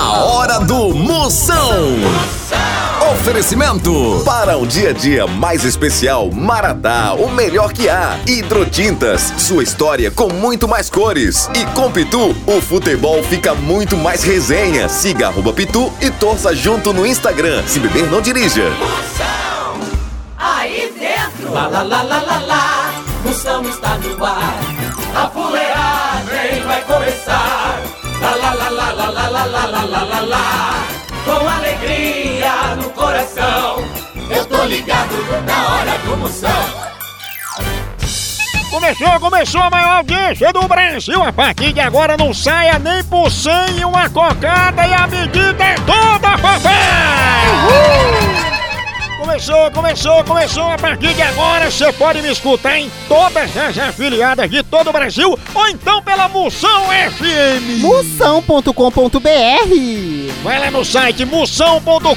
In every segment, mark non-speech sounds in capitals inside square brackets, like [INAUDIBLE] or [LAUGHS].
A hora do Moção. Oferecimento para um dia a dia mais especial, Maratá, o melhor que há. Hidrotintas, sua história com muito mais cores. E com Pitu, o futebol fica muito mais resenha. Siga arroba Pitu e torça junto no Instagram. Se beber, não dirija. Aí dentro, lá lá lá lá lá lá, Moção está no ar. A fuleagem vai começar. Lá lá lá lá lá lá lá lá lá lá lá lá. Com alegria no coração, eu tô ligado na hora do Moção. Começou, começou a maior audiência do Brasil. A partir de agora não saia nem por cem e uma cocada e a medida é toda, papai! Começou, começou, começou. A partir de agora você pode me escutar em todas as afiliadas de todo o Brasil ou então pela Moção FM. Moção.com.br Vai lá no site moção.com.br.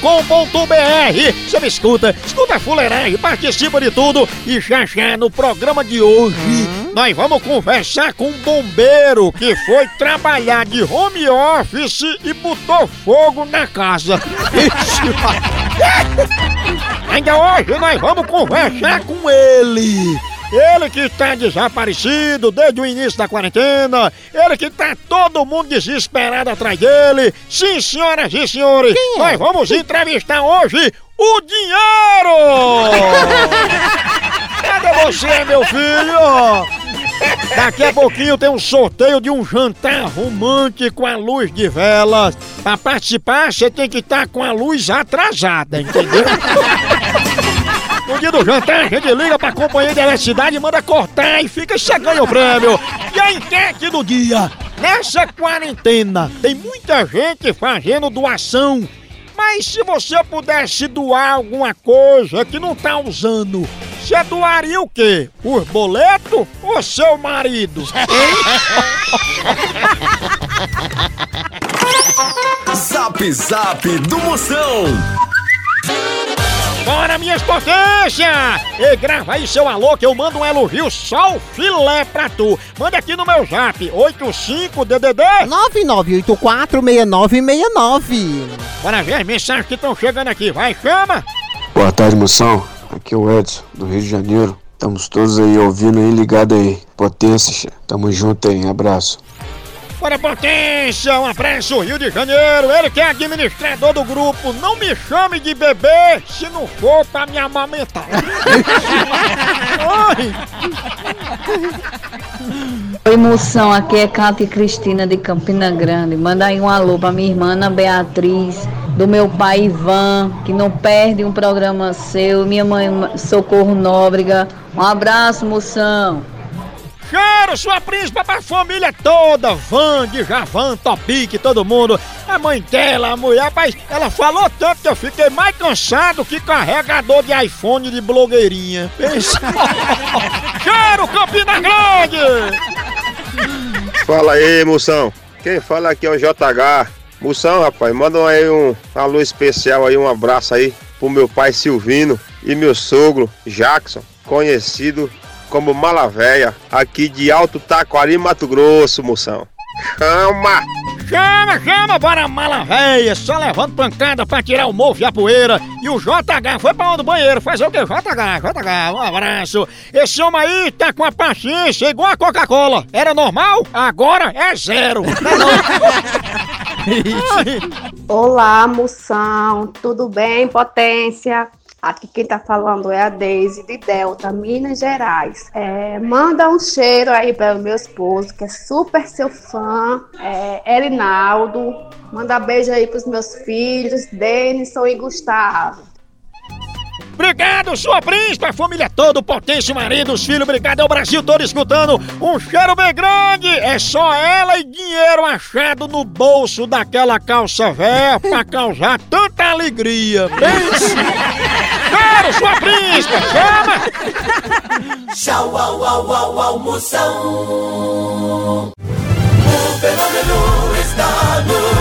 Você me escuta, escuta a fuleiragem, participa de tudo. E já já no programa de hoje, nós vamos conversar com um bombeiro que foi trabalhar de home office e botou fogo na casa. Ainda hoje nós vamos conversar com ele. Ele que está desaparecido desde o início da quarentena. Ele que tá todo mundo desesperado atrás dele. Sim, senhoras e senhores, nós vamos entrevistar hoje o Dinheiro! [LAUGHS] Cadê você, meu filho? Daqui a pouquinho tem um sorteio de um jantar romântico à luz de velas. Pra participar, você tem que estar com a luz atrasada, entendeu? No dia do jantar, a gente liga pra companhia de eletricidade, manda cortar e fica chegando o prêmio. E a enquete do dia? Nessa quarentena, tem muita gente fazendo doação. Mas se você pudesse doar alguma coisa que não tá usando, você doaria o quê? Os boletos ou seu marido? Zap Zap do Moção. Bora, minhas potências! E grava aí seu alô que eu mando um elogio só o filé pra tu. Manda aqui no meu zap, 85DDD. 99846969. Bora ver as mensagens que estão chegando aqui. Vai, chama! Boa tarde, moção. Aqui é o Edson, do Rio de Janeiro. Estamos todos aí ouvindo aí, ligado aí. Potência, tamo junto aí, abraço. Bora, potência! Um abraço, Rio de Janeiro. Ele que é administrador do grupo. Não me chame de bebê se não for pra me amamentar. [LAUGHS] Oi! Oi, moção, aqui é Cátia Cristina de Campina Grande. Manda aí um alô pra minha irmã Ana Beatriz, do meu pai Ivan, que não perde um programa seu, minha mãe Socorro Nóbrega. Um abraço, moção. Cheiro, sua príncipa pra família toda, Van, de Javan, Topic, todo mundo. A mãe dela, a mulher, rapaz, ela falou tanto que eu fiquei mais cansado que carregador de iPhone de blogueirinha. Pensa. [LAUGHS] Cheiro, Campina Grande! Fala aí, moção. Quem fala aqui é o JH. Moção, rapaz, manda aí um alô especial aí, um abraço aí pro meu pai Silvino e meu sogro Jackson, conhecido como Malavéia, aqui de Alto Taquari, Mato Grosso, moção. Chama! Chama, chama, bora mala véia, só levando pancada pra tirar o mofo e a poeira. E o JH foi pra onde o banheiro? Fazer o quê? JH, JH, um abraço. Esse homem aí tá com a paciência igual a Coca-Cola. Era normal? Agora é zero. [LAUGHS] [LAUGHS] Olá, moção, tudo bem, potência? Aqui quem tá falando é a Deise de Delta, Minas Gerais. É, manda um cheiro aí para o meu esposo, que é super seu fã, é, Erinaldo. Manda beijo aí pros meus filhos, Denison e Gustavo. Obrigado, sua príncipe, a família toda, potência, marido, os filhos, obrigado ao Brasil todo escutando. Um cheiro bem grande, é só ela e dinheiro achado no bolso daquela calça véia pra causar tanta alegria. Pense! Cheiro, sua príncipe, chama! Tchau, au, au, au, au, Moção. O fenômeno está no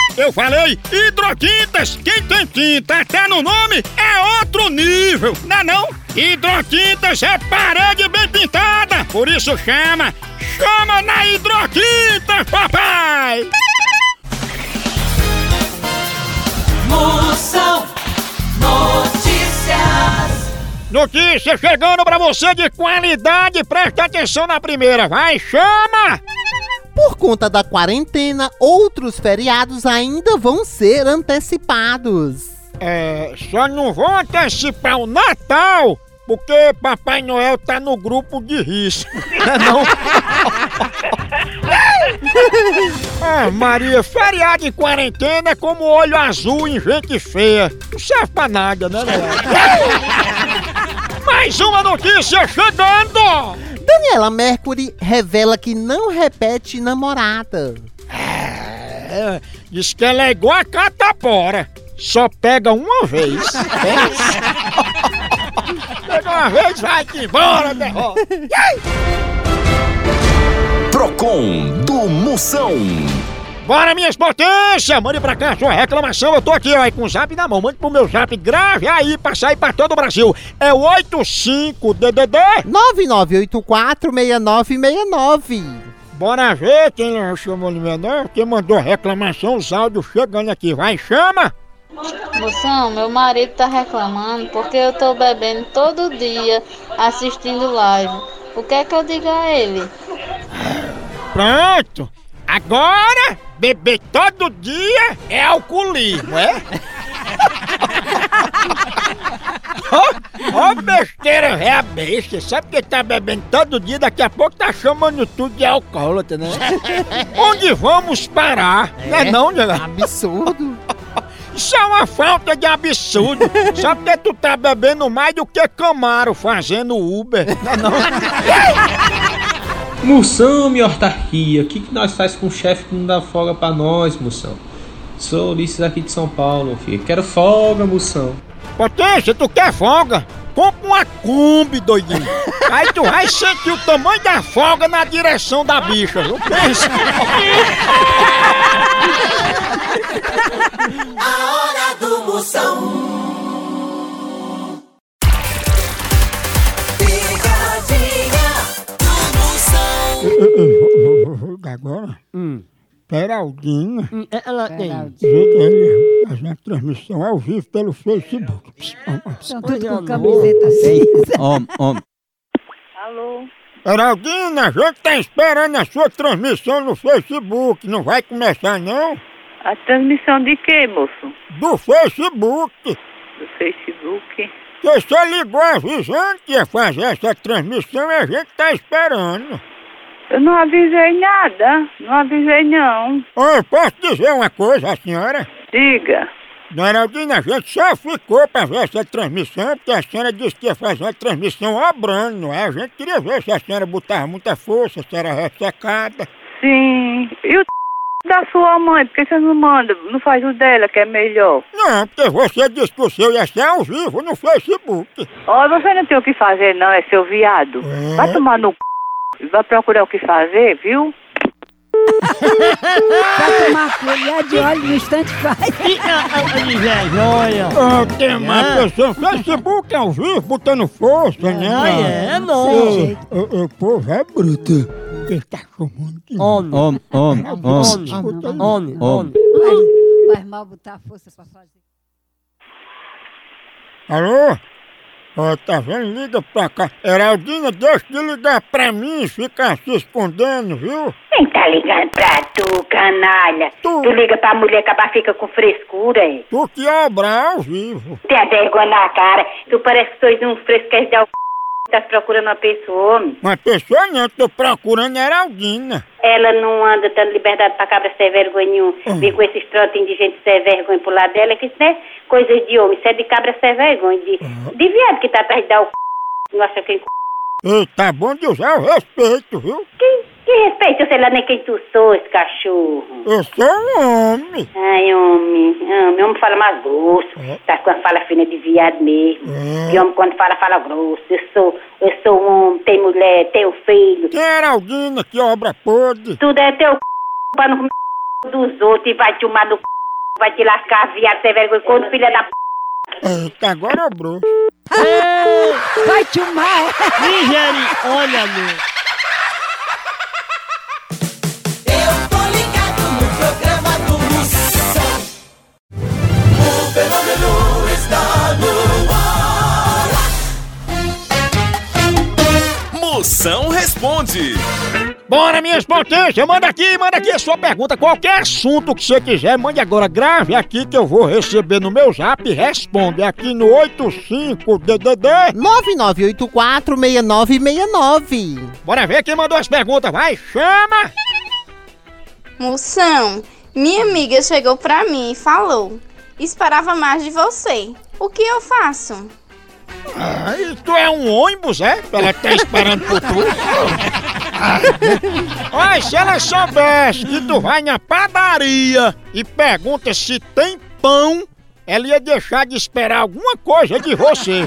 Eu falei hidrotintas. Quem tem tinta até no nome é outro nível, não é não? Hidrotintas é parede bem pintada. Por isso chama, chama na hidrotintas, papai. Moção Notícias. Notícia chegando pra você de qualidade. Presta atenção na primeira. Vai, chama! Por conta da quarentena, outros feriados ainda vão ser antecipados. É, só não vou antecipar o Natal, porque Papai Noel tá no grupo de risco. [LAUGHS] não? [LAUGHS] ah, Maria, feriado em quarentena é como olho azul em gente feia. Não serve pra nada, né, né? [LAUGHS] Mais uma notícia chegando! Daniela Mercury revela que não repete namorada. É, diz que ela é igual a catapora. Só pega uma vez. [LAUGHS] pega uma vez, vai que embora, derrota. Procon do Moção. Bora, minhas potências! Mande pra cá a sua reclamação. Eu tô aqui, ó, com o zap na mão. Mande pro meu zap, grave aí pra sair pra todo o Brasil. É o 85DDD. 99846969. Bora ver quem chamou de menor, quem mandou reclamação, os áudios chegando aqui. Vai, chama! Moção, meu marido tá reclamando porque eu tô bebendo todo dia assistindo live. O que é que eu digo a ele? Pronto! Agora, beber todo dia é alcoolismo, é? [LAUGHS] Ó oh, besteira, é a besta. Sabe que tá bebendo todo dia, daqui a pouco tá chamando tudo de alcoólatra, né? [LAUGHS] Onde vamos parar? Não é não, Diego? Absurdo. [LAUGHS] Isso é uma falta de absurdo. Só porque tu tá bebendo mais do que Camaro fazendo Uber. Não é não? Moção, minha autarquia, o que, que nós faz com o chefe que não dá folga pra nós, moção? Sou Ulisses aqui de São Paulo, filho. Quero folga, moção. Potência, tu quer folga? Compra uma Kombi, doidinho. [LAUGHS] Aí tu vai sentir o tamanho da folga na direção da bicha, viu? Pensa. [LAUGHS] A hora do Moção. Agora? Peraldinha. Ela tem. Ele faz uma transmissão ao vivo pelo Facebook. Tudo com camiseta assim. Homem, homem. Alô? Peraldina, a gente tá esperando a sua transmissão no Facebook. Não vai começar, não? A transmissão de quê, moço? Do Facebook. Do Facebook? Você ligou avisando que ia fazer essa transmissão e a gente tá esperando. Eu não avisei nada. Não avisei não. Oi, posso dizer uma coisa, a senhora? Diga. Dona Heraldina, a gente só ficou pra ver essa transmissão porque a senhora disse que ia fazer uma transmissão obrando, não é? A gente queria ver se a senhora botava muita força, se era ressecada. Sim. E o [LAUGHS] da sua mãe? Por que você não manda? Não faz o dela, que é melhor? Não, porque você disse que o seu ia ser ao vivo no Facebook. Ó, você não tem o que fazer não, é seu viado. É? Vai tomar no c... Vai procurar o que fazer, viu? Vai tomar colher de óleo no instante faz. Ah, tem uma pessoa no Facebook ao vivo, botando força, né? é, não. Ô, ô, ô, povo é bruto. Quem tá chamando de Homem, homem, homem, homem. Homem. Faz mal botar força pra fazer. Alô? Ó, tá vendo? Liga pra cá. Heraldina, deixa de ligar pra mim e ficar se escondendo, viu? Quem tá ligando pra tu, canalha? Tu, liga pra mulher acabar fica com frescura, hein? Tu que obra ao vivo. Tem a vergonha na cara. Tu parece que sois um fresquez de o Tá procurando uma pessoa, homem. Uma pessoa não, tô procurando Heraldina. Ela não anda dando liberdade pra cabra sem vergonha nenhum. Vem com esses trotinhos de gente sem vergonha pro lado dela, que isso não é coisa de homem, isso é de cabra sem vergonha. De, de viado que tá atrás de dar o c... Não acha quem c... Ei, tá bom de usar o respeito, viu? Que, que respeito, eu sei lá nem quem tu sou, esse cachorro. Eu sou um homem. Ai, homem, homem, homem fala mais grosso. Tá quando fala fina de viado mesmo. E homem quando fala, fala grosso. Eu sou, eu sou um homem, tem mulher, tenho filho. É Heraldina, que obra podre? Tudo é teu c... pra não comer c... dos outros e vai te umar do c... vai te lascar, viado, sem vergonha, quando filha da p... Eita, agora obrou. Vai te umar. Nigeri, olha, meu. Fenômeno está no ar. Moção responde. Bora, minhas potências, manda aqui, manda aqui a sua pergunta. Qualquer assunto que você quiser, mande agora. Grave aqui que eu vou receber no meu zap e responde aqui no 85DDD. 99846969. Bora ver quem mandou as perguntas, vai, chama! Moção, minha amiga chegou pra mim e falou: Esperava mais de você. O que eu faço? Ai, tu é um ônibus, é? Ela tá esperando por tu. [LAUGHS] Olha, se ela soubesse que tu vai na padaria e pergunta se tem pão, ela ia deixar de esperar alguma coisa de você.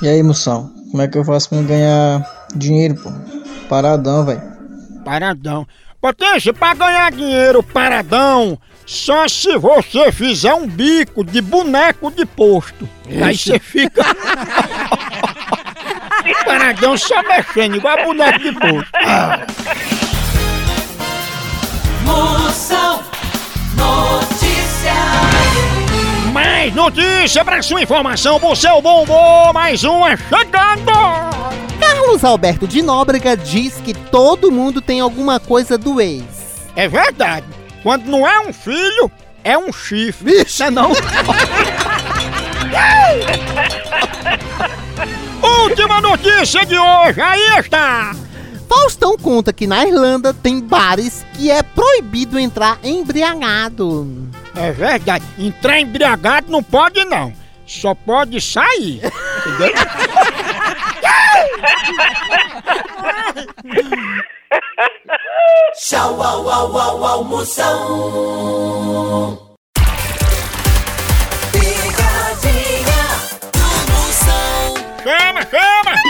E aí, moção? Como é que eu faço pra ganhar dinheiro, pô? Paradão, velho. Paradão. Potência, pra ganhar dinheiro paradão, só se você fizer um bico de boneco de posto. Aí você fica. [LAUGHS] paradão só mexendo, igual boneco de posto. Moção Notícias. Mais notícia pra sua informação, você é o bom humor, mais uma chegando! Carlos Alberto de Nóbrega diz que todo mundo tem alguma coisa do ex. É verdade. Quando não é um filho, é um chifre. Vixe, não? [LAUGHS] Última notícia de hoje, aí está! Faustão conta que na Irlanda tem bares que é proibido entrar embriagado. É verdade. Entrar embriagado não pode, não. Só pode sair. [LAUGHS] Entendeu? Tchau, au, au, au, au, Moção. Picadinha do Moção. Chama, chama!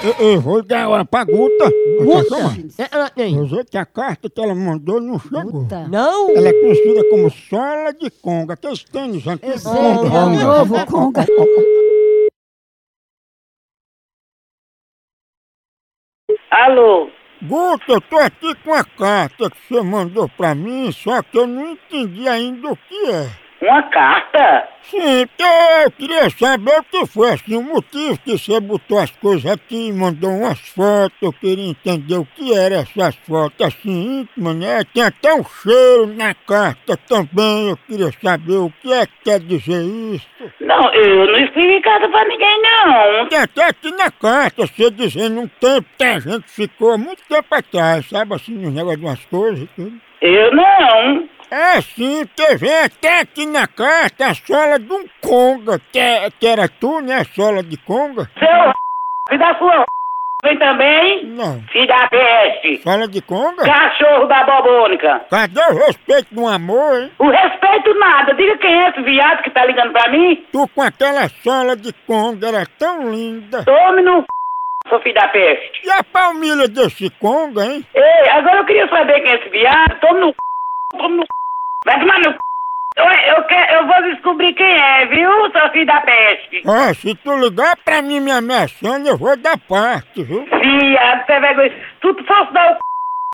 Eu, eu vou dar uma pergunta. Puta. Ela tem. Eu sei que a carta que ela mandou não chegou. Não? Ela é conhecida como sola de conga. Aqueles tênis antigos. sei, é o novo conga. Alô? Guto, eu tô aqui com a carta que você mandou pra mim, só que eu não entendi ainda o que é. Uma carta? Sim, porque eu queria saber o que foi assim, o motivo que você botou as coisas aqui, mandou umas fotos, eu queria entender o que era essas fotos assim íntimas, né? Tem até um cheiro na carta também, eu queria saber o que é que quer dizer isso. Não, eu não escrevi carta pra ninguém, não. Tem até aqui na carta, você dizendo um tempo que a gente ficou muito tempo atrás, sabe assim, nos negócios de umas coisas e tudo. Eu não. É sim, vem até aqui na carta a sola de um conga, que, é- que era tu, né? A sola de conga? Seu filho da sua vem também? Não. Filho da peste. Sola de conga? Cachorro da bobônica. Cadê o respeito do amor, hein? O respeito nada. Diga quem é esse viado que tá ligando pra mim. Tu com aquela sola de conga era tão linda. Tome no filho da peste. E a palmilha desse conga, hein? Ei, agora eu queria saber quem é esse viado. Tome no c... Tome no c... Vai tomar no c... Eu, quero, eu vou descobrir quem é, viu, seu filho da peste? Ó, se tu ligar pra mim me ameaçando, eu vou dar parte, viu? Viado, você vai... Tu fosse dar o c...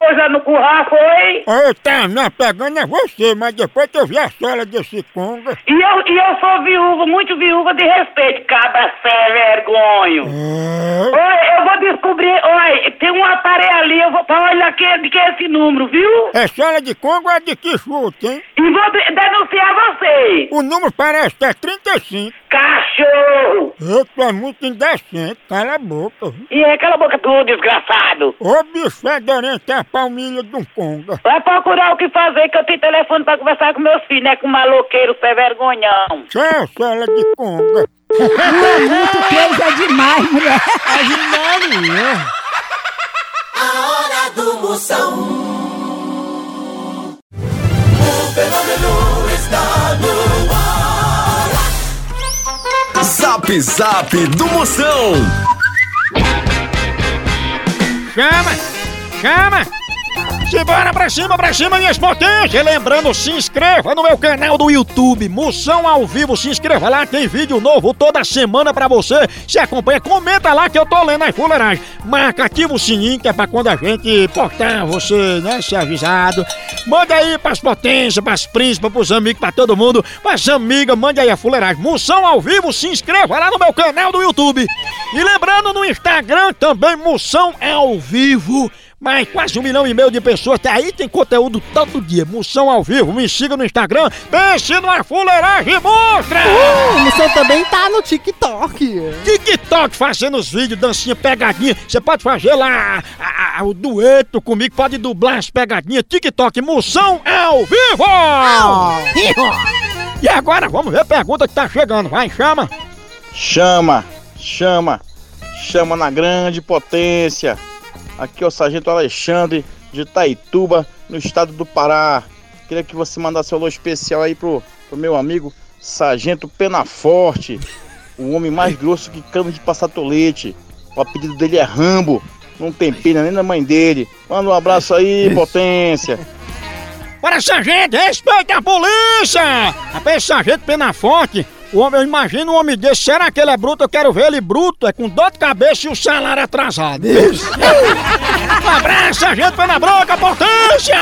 coisa no curral, foi? Ô, tá me apegando é você, mas depois que eu vi a sola desse conga... E eu, e eu sou viúva, muito viúva de respeito, cabra sem vergonho. Oi, eu vou descobrir, oi, tem um aparelho ali, eu vou pra olhar que, de que é esse número, viu? É sola de conga ou é de que chute, hein? E vou de- denunciar você. O número parece que é 35. Cachorro! Ei, tu é muito indecente, cala a boca. E é cala a boca tu, desgraçado. Ô bicho fedorento é a palmilha de um conga. Vai procurar o que fazer, que eu tenho telefone pra conversar com meus filhos, né? Com maloqueiro sem vergonhão. Tchau, sola de conga. É muito coisa demais, mulher. A hora do Moção. O fenômeno está no ar. Zap Zap do Moção. Chama! Chama! Simbora pra cima, pra cima, minhas potências! Lembrando, se inscreva no meu canal do YouTube, Moção ao Vivo, se inscreva lá, tem vídeo novo toda semana pra você. Se acompanha, comenta lá que eu tô lendo as fuleiragens. Marca, ativa o sininho, que é pra quando a gente postar, você, né, ser avisado. Manda aí pras potências, pras príncipes, pros amigos, pra todo mundo, pras amigas, mande aí a fuleiragem. Moção ao Vivo, se inscreva lá no meu canal do YouTube. E lembrando, no Instagram também, Moção ao Vivo. Mas quase um milhão e meio de pessoas até aí tem conteúdo todo dia. Moção ao vivo, me siga no Instagram, pense numa fuleiragem monstra! Uh, Moção também tá no TikTok. TikTok fazendo os vídeos, dancinha, pegadinha. Você pode fazer lá a- a- o dueto comigo, pode dublar as pegadinhas. TikTok, Moção ao vivo! E agora vamos ver a pergunta que tá chegando. Vai, chama! Chama, chama, chama na grande potência. Aqui é o Sargento Alexandre de Itaituba, no estado do Pará. Queria que você mandasse um alô especial aí pro, pro meu amigo Sargento Penaforte, o homem mais grosso que cano de passar tolete. O apelido dele é Rambo, não tem pena nem da mãe dele. Manda um abraço aí, [LAUGHS] potência. Para sargento, respeita a polícia! Rapaz, sargento pena forte. O homem, eu imagino um homem desse. Será que ele é bruto? Eu quero ver ele bruto. É com dor de cabeça e o salário atrasado. um [LAUGHS] abraço, sargento pena branca, potência!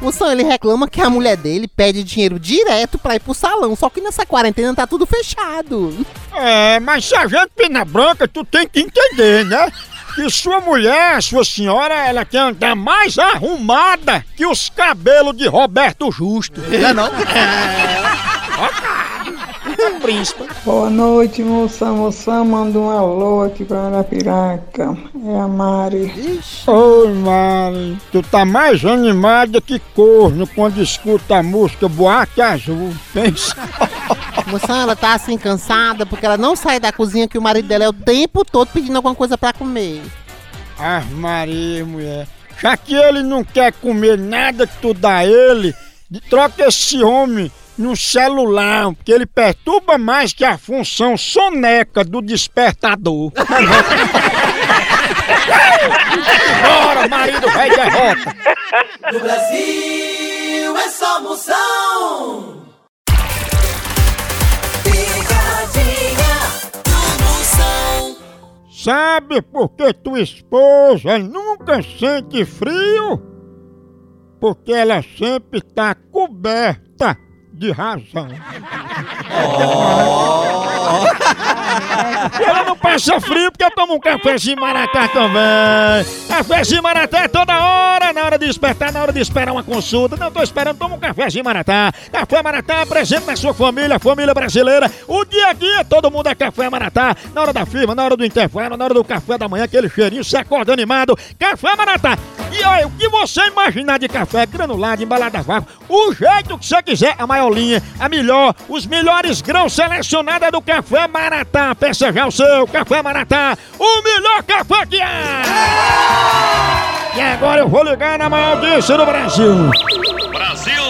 Moção, ele reclama que a mulher dele pede dinheiro direto pra ir pro salão, só que nessa quarentena tá tudo fechado. É, mas sargento pena branca, tu tem que entender, né? Que sua mulher, sua senhora, ela quer andar mais arrumada que os cabelos de Roberto Justo. Não é não? [LAUGHS] É, príncipe. Boa noite, moção. Moção, manda um alô aqui pra Arapiraca. É a Mari. Oi, Mari. Tu tá mais animada que corno quando escuta a música Boate Azul. Pensa. [LAUGHS] Moção, ela tá assim cansada porque ela não sai da cozinha que o marido dela é o tempo todo pedindo alguma coisa pra comer. Ah, Maria, mulher. Já que ele não quer comer nada que tu dá a ele, de- troca esse homem no celular, porque ele perturba mais que a função soneca do despertador. Bora, marido, vai derrota. No Brasil é só moção. Picadinha do moção. Sabe por que tua esposa nunca sente frio? Porque ela sempre tá coberta de razão. Ela não passa frio porque eu tomo um cafezinho maratá também. Cafezinho maratá é toda hora, na hora de despertar, na hora de esperar uma consulta. Não tô esperando, toma um cafezinho maratá. Café maratá presente na sua família, família brasileira. O dia a dia, todo mundo é café maratá. Na hora da firma, na hora do intervalo, na hora do café da manhã, aquele cheirinho, se acorda animado. Café maratá. E olha, o que você imaginar de café granulado, embalado a vácuo, o jeito que você quiser, a maior linha, a melhor, os melhores grãos selecionados é do Café Maratá. Peça já o seu Café Maratá, o melhor café que há! E agora eu vou ligar na maior audiência do Brasil. Brasil!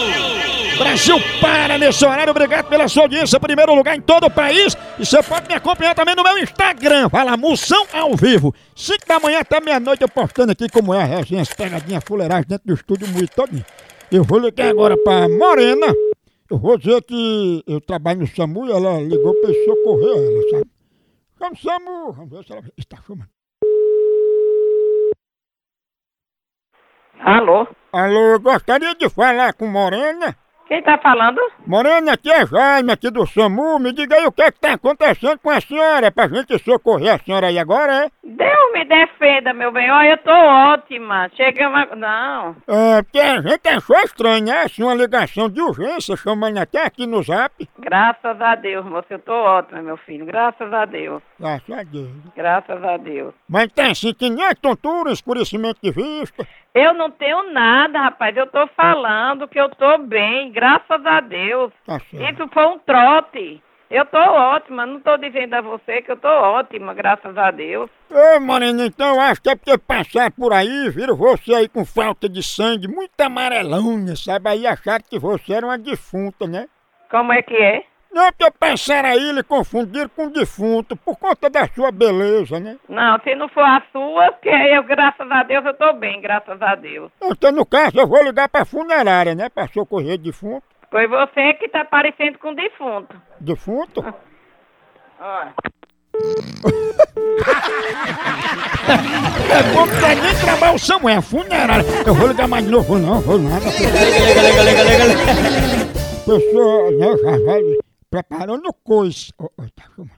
Brasil para nesse horário, obrigado pela sua audiência, primeiro lugar em todo o país. E você pode me acompanhar também no meu Instagram, vai lá, Moção ao vivo. 5 da manhã até meia-noite eu postando aqui como é a resenha, as pegadinhas, fuleiragem dentro do estúdio muito todo. Eu vou ligar agora pra Morena. Eu vou dizer que eu trabalho no SAMU e ela ligou pra eu socorrer ela, sabe? Chama o SAMU, vamos ver se ela está chamando. Alô? Alô, gostaria de falar com Morena. Quem tá falando? Morena, aqui é Jaime, aqui do SAMU. Me diga aí o que é que tá acontecendo com a senhora, pra gente socorrer a senhora aí agora, é? Deus me defenda, meu bem. Olha, eu tô ótima. Chega uma... Não. É, porque a gente achou estranho, né? Assim, uma ligação de urgência, chamando até aqui no zap. Graças a Deus, moça. Eu tô ótima, meu filho. Graças a Deus. Graças a Deus. Graças a Deus. Mas tem assim, que nem tontura, escurecimento de vista. Eu não tenho nada, rapaz. Eu tô falando que eu tô bem. Graças a Deus. Tá. Isso foi um trote. Eu tô ótima. Não tô dizendo a você que eu tô ótima, graças a Deus. Ô, Morena, então acho que é porque passar por aí, viram você aí com falta de sangue, muito amarelona, sabe? Aí acharam que você era uma defunta, né? Como é que é? Não, porque passaram aí e lhe confundiram com defunto por conta da sua beleza, né? Não, se não for a sua, que eu, graças a Deus, eu tô bem, graças a Deus. Então, no caso, eu vou ligar pra funerária, né? Pra socorrer defunto. Foi você que tá parecendo com defunto. Defunto? Olha. É bom que tem nem trabalho, Samuel, funerária. Eu vou ligar mais de novo, não, vou nada. Pessoa, né, preparando tá chamando.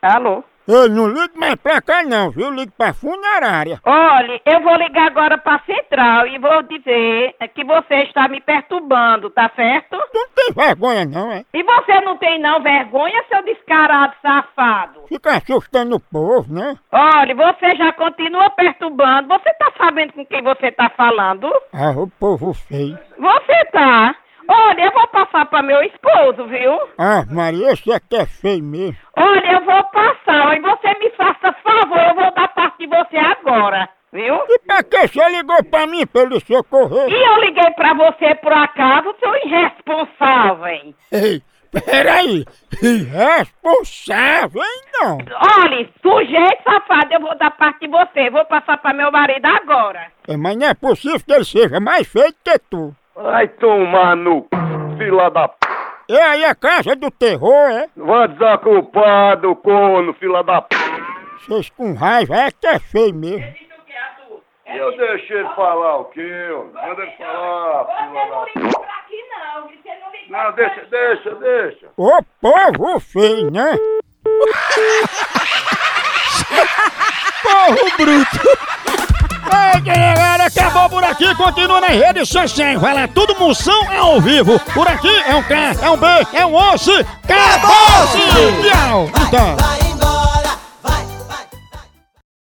Alô? Ei, não ligue mais pra cá não, viu? Ligue pra funerária. Olha, eu vou ligar agora pra central e vou dizer que você está me perturbando, tá certo? Tu não tem vergonha não, é? E você não tem não vergonha, seu descarado safado? Fica assustando o povo, né? Olha, você já continua perturbando. Você tá sabendo com quem você tá falando? Ah, o povo feio. Você tá. Olha, eu vou passar pra meu esposo, viu? Ah, Maria, esse aqui é feio mesmo. Olha, eu vou passar, e você me faça favor, eu vou dar parte de você agora, viu? E pra que você ligou pra mim pra eu lhe socorrer? E eu liguei pra você por acaso, seu irresponsável. Ei, peraí. Irresponsável, hein, não? Olha, sujeito safado, eu vou dar parte de você, vou passar pra meu marido agora. É, mas não é possível que ele seja mais feio que tu. Vai tomar no fila da p. E aí a casa do terror, é? Vai desocupado, corno, fila da p. Vocês com raiva, é que é feio mesmo. Eu deixei ele falar o quê? ó? Manda ele falar, fila da p. Não, deixa, deixa, deixa. Ô povo feio, né? [LAUGHS] Porro bruto! Ei, galera, acabou por aqui, continua nas redes sociais, vai lá, tudo moção ao vivo. Por aqui é um K, é um B, é um osso, acabou-se! Tchau! Então.